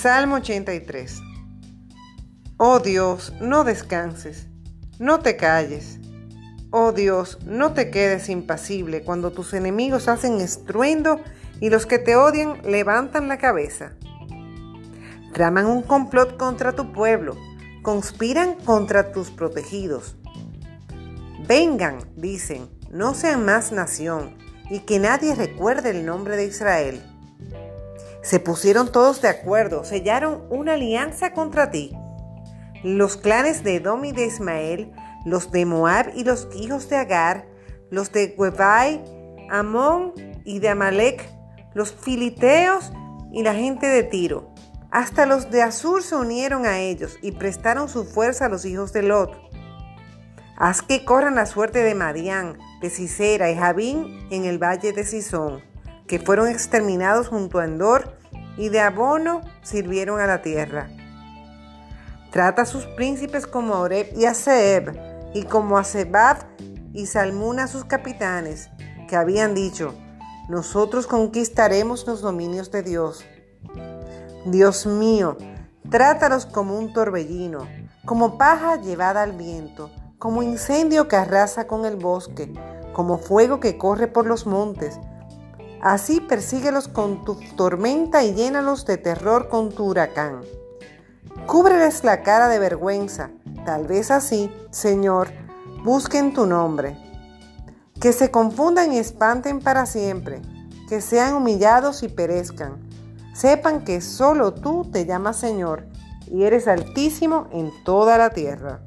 Salmo 83. Oh Dios, no descanses, no te calles. Oh Dios, no te quedes impasible cuando tus enemigos hacen estruendo y los que te odian levantan la cabeza. Traman un complot contra tu pueblo, conspiran contra tus protegidos. Vengan, dicen, no sean más nación, y que nadie recuerde el nombre de Israel. Se pusieron todos de acuerdo, sellaron una alianza contra ti. Los clanes de Edom y de Ismael, los de Moab y los hijos de Agar, los de Huebai, Amón y de Amalek, los filiteos y la gente de Tiro. Hasta los de Asur se unieron a ellos y prestaron su fuerza a los hijos de Lot. Haz que corran la suerte de Madián, de Sisera y Javín en el valle de Sison que fueron exterminados junto a Endor y de abono sirvieron a la tierra. Trata a sus príncipes como a Oreb y a Seb, y como a Sebab y Salmuna a sus capitanes, que habían dicho, nosotros conquistaremos los dominios de Dios. Dios mío, trátalos como un torbellino, como paja llevada al viento, como incendio que arrasa con el bosque, como fuego que corre por los montes, Así persíguelos con tu tormenta y llénalos de terror con tu huracán. Cúbreles la cara de vergüenza, tal vez así, Señor, busquen tu nombre. Que se confundan y espanten para siempre, que sean humillados y perezcan. Sepan que solo tú te llamas Señor y eres altísimo en toda la tierra.